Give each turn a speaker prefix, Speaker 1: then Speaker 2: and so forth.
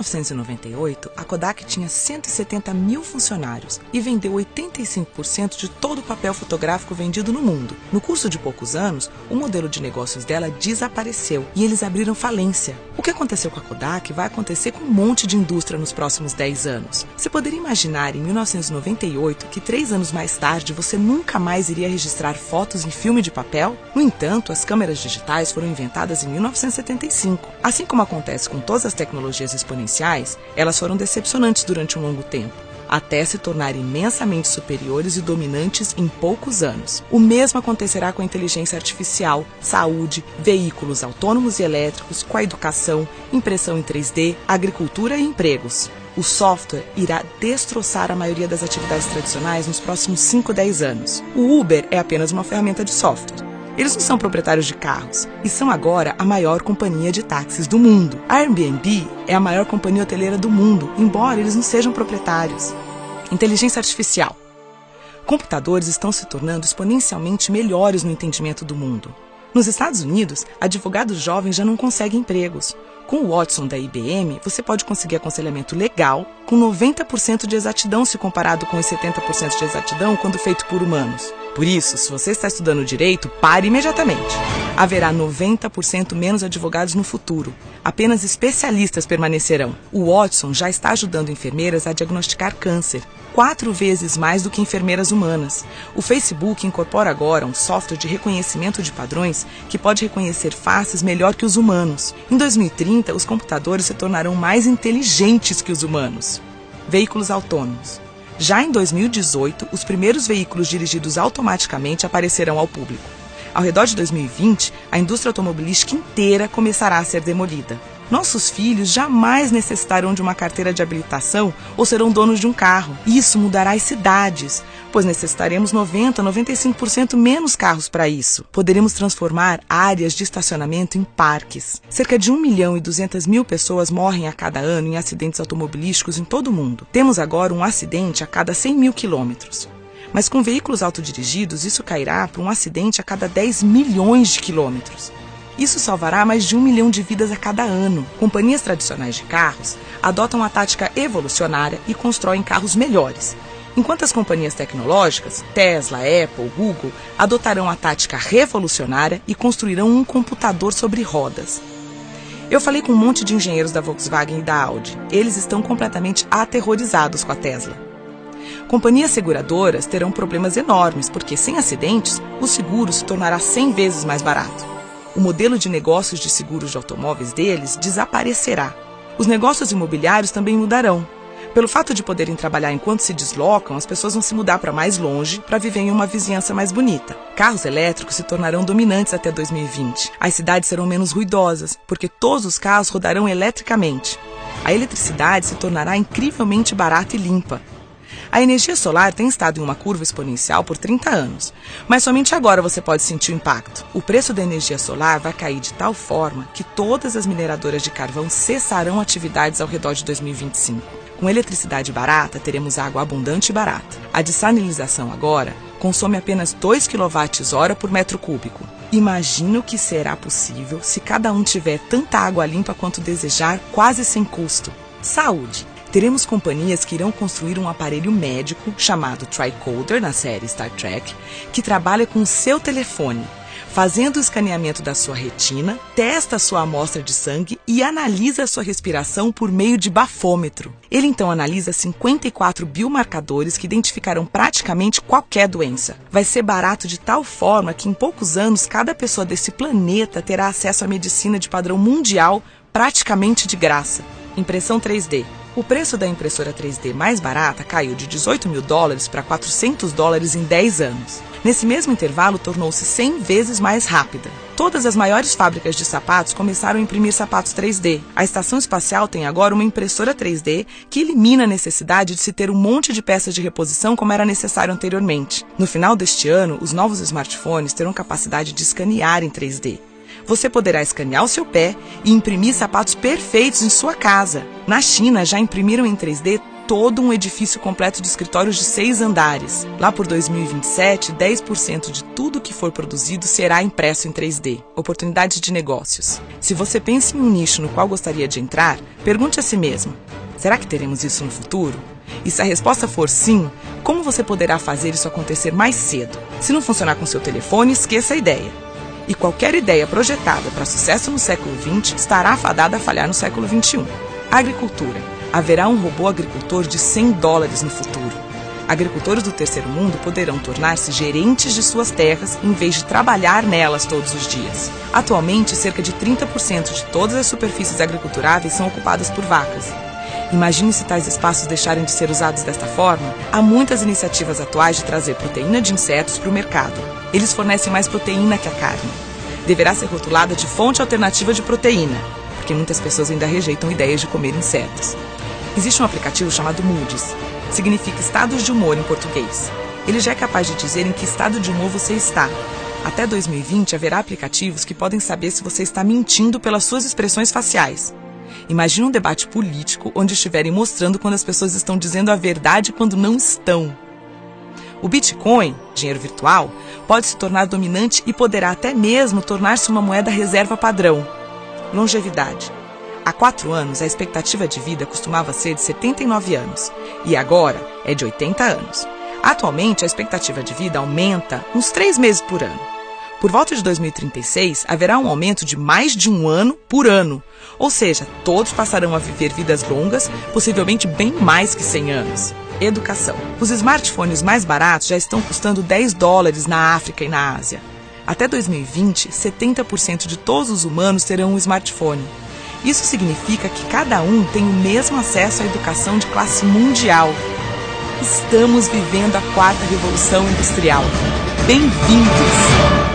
Speaker 1: 1998, a Kodak tinha 170 mil funcionários e vendeu 85% de todo o papel fotográfico vendido no mundo. No curso de poucos anos, o modelo de negócios dela desapareceu e eles abriram falência. O que aconteceu com a Kodak vai acontecer com um monte de indústria nos próximos 10 anos. Você poderia imaginar em 1998 que três anos mais tarde você nunca mais iria registrar fotos em filme de papel? No entanto, as câmeras digitais foram inventadas em 1975. Assim como acontece com todas as tecnologias exponenciais, elas foram decepcionantes durante um longo tempo até se tornar imensamente superiores e dominantes em poucos anos. O mesmo acontecerá com a inteligência artificial, saúde, veículos autônomos e elétricos, com a educação, impressão em 3D, agricultura e empregos. O software irá destroçar a maioria das atividades tradicionais nos próximos 5, 10 anos. O Uber é apenas uma ferramenta de software. Eles não são proprietários de carros e são agora a maior companhia de táxis do mundo. A Airbnb é a maior companhia hoteleira do mundo, embora eles não sejam proprietários. Inteligência artificial. Computadores estão se tornando exponencialmente melhores no entendimento do mundo. Nos Estados Unidos, advogados jovens já não conseguem empregos. Com o Watson da IBM, você pode conseguir aconselhamento legal com 90% de exatidão se comparado com os 70% de exatidão quando feito por humanos. Por isso, se você está estudando direito, pare imediatamente. Haverá 90% menos advogados no futuro. Apenas especialistas permanecerão. O Watson já está ajudando enfermeiras a diagnosticar câncer, quatro vezes mais do que enfermeiras humanas. O Facebook incorpora agora um software de reconhecimento de padrões que pode reconhecer faces melhor que os humanos. Em 2030, os computadores se tornarão mais inteligentes que os humanos. Veículos autônomos. Já em 2018, os primeiros veículos dirigidos automaticamente aparecerão ao público. Ao redor de 2020, a indústria automobilística inteira começará a ser demolida. Nossos filhos jamais necessitarão de uma carteira de habilitação ou serão donos de um carro. Isso mudará as cidades, pois necessitaremos 90, 95% menos carros para isso. Poderemos transformar áreas de estacionamento em parques. Cerca de 1 milhão e 200 mil pessoas morrem a cada ano em acidentes automobilísticos em todo o mundo. Temos agora um acidente a cada 100 mil quilômetros. Mas com veículos autodirigidos, isso cairá para um acidente a cada 10 milhões de quilômetros. Isso salvará mais de um milhão de vidas a cada ano. Companhias tradicionais de carros adotam a tática evolucionária e constroem carros melhores, enquanto as companhias tecnológicas, Tesla, Apple, Google, adotarão a tática revolucionária e construirão um computador sobre rodas. Eu falei com um monte de engenheiros da Volkswagen e da Audi. Eles estão completamente aterrorizados com a Tesla. Companhias seguradoras terão problemas enormes, porque sem acidentes, o seguro se tornará 100 vezes mais barato. O modelo de negócios de seguros de automóveis deles desaparecerá. Os negócios imobiliários também mudarão. Pelo fato de poderem trabalhar enquanto se deslocam, as pessoas vão se mudar para mais longe para viver em uma vizinhança mais bonita. Carros elétricos se tornarão dominantes até 2020. As cidades serão menos ruidosas, porque todos os carros rodarão eletricamente. A eletricidade se tornará incrivelmente barata e limpa. A energia solar tem estado em uma curva exponencial por 30 anos, mas somente agora você pode sentir o impacto. O preço da energia solar vai cair de tal forma que todas as mineradoras de carvão cessarão atividades ao redor de 2025. Com eletricidade barata, teremos água abundante e barata. A dessalinização agora consome apenas 2 kWh por metro cúbico. Imagina o que será possível se cada um tiver tanta água limpa quanto desejar, quase sem custo. Saúde. Teremos companhias que irão construir um aparelho médico chamado Tricoder na série Star Trek, que trabalha com seu telefone fazendo o escaneamento da sua retina, testa sua amostra de sangue e analisa sua respiração por meio de bafômetro. Ele então analisa 54 biomarcadores que identificarão praticamente qualquer doença. Vai ser barato de tal forma que em poucos anos cada pessoa desse planeta terá acesso à medicina de padrão mundial praticamente de graça. Impressão 3D. O preço da impressora 3D mais barata caiu de 18 mil dólares para 400 dólares em 10 anos. Nesse mesmo intervalo, tornou-se 100 vezes mais rápida. Todas as maiores fábricas de sapatos começaram a imprimir sapatos 3D. A estação espacial tem agora uma impressora 3D que elimina a necessidade de se ter um monte de peças de reposição como era necessário anteriormente. No final deste ano, os novos smartphones terão capacidade de escanear em 3D. Você poderá escanear o seu pé e imprimir sapatos perfeitos em sua casa. Na China, já imprimiram em 3D todo um edifício completo de escritórios de seis andares. Lá por 2027, 10% de tudo que for produzido será impresso em 3D. Oportunidades de negócios. Se você pensa em um nicho no qual gostaria de entrar, pergunte a si mesmo: será que teremos isso no futuro? E se a resposta for sim, como você poderá fazer isso acontecer mais cedo? Se não funcionar com seu telefone, esqueça a ideia. E qualquer ideia projetada para sucesso no século XX estará afadada a falhar no século XXI. Agricultura. Haverá um robô agricultor de 100 dólares no futuro. Agricultores do terceiro mundo poderão tornar-se gerentes de suas terras em vez de trabalhar nelas todos os dias. Atualmente, cerca de 30% de todas as superfícies agriculturáveis são ocupadas por vacas. Imagine se tais espaços deixarem de ser usados desta forma. Há muitas iniciativas atuais de trazer proteína de insetos para o mercado. Eles fornecem mais proteína que a carne. Deverá ser rotulada de fonte alternativa de proteína, porque muitas pessoas ainda rejeitam ideias de comer insetos. Existe um aplicativo chamado Moody's. Significa estados de humor em português. Ele já é capaz de dizer em que estado de humor você está. Até 2020 haverá aplicativos que podem saber se você está mentindo pelas suas expressões faciais. Imagine um debate político onde estiverem mostrando quando as pessoas estão dizendo a verdade quando não estão. O Bitcoin, dinheiro virtual, pode se tornar dominante e poderá até mesmo tornar-se uma moeda reserva padrão. Longevidade. Há quatro anos, a expectativa de vida costumava ser de 79 anos e agora é de 80 anos. Atualmente, a expectativa de vida aumenta uns três meses por ano. Por volta de 2036, haverá um aumento de mais de um ano por ano. Ou seja, todos passarão a viver vidas longas, possivelmente bem mais que 100 anos. Educação. Os smartphones mais baratos já estão custando 10 dólares na África e na Ásia. Até 2020, 70% de todos os humanos terão um smartphone. Isso significa que cada um tem o mesmo acesso à educação de classe mundial. Estamos vivendo a quarta revolução industrial. Bem-vindos!